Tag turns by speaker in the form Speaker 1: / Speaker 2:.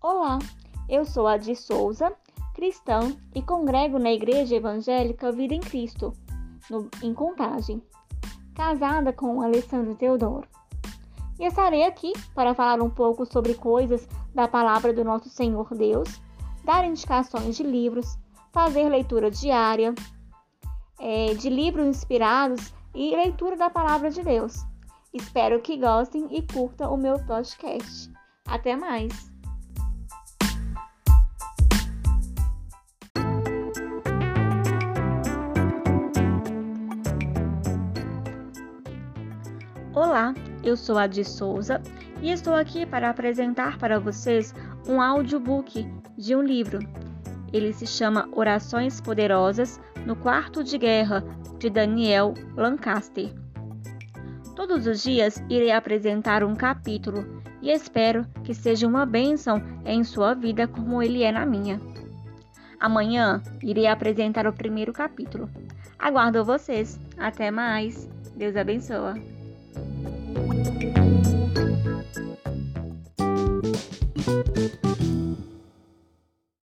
Speaker 1: Olá, eu sou a de Souza, cristã e congrego na Igreja Evangélica Vida em Cristo, no, em Contagem, casada com Alessandro Teodoro. E estarei aqui para falar um pouco sobre coisas da palavra do nosso Senhor Deus, dar indicações de livros, fazer leitura diária, é, de livros inspirados e leitura da palavra de Deus. Espero que gostem e curtam o meu podcast. Até mais! Olá, eu sou a de Souza e estou aqui para apresentar para vocês um audiobook de um livro. Ele se chama Orações Poderosas no Quarto de Guerra, de Daniel Lancaster. Todos os dias irei apresentar um capítulo e espero que seja uma bênção em sua vida como ele é na minha. Amanhã irei apresentar o primeiro capítulo. Aguardo vocês. Até mais. Deus abençoe. Música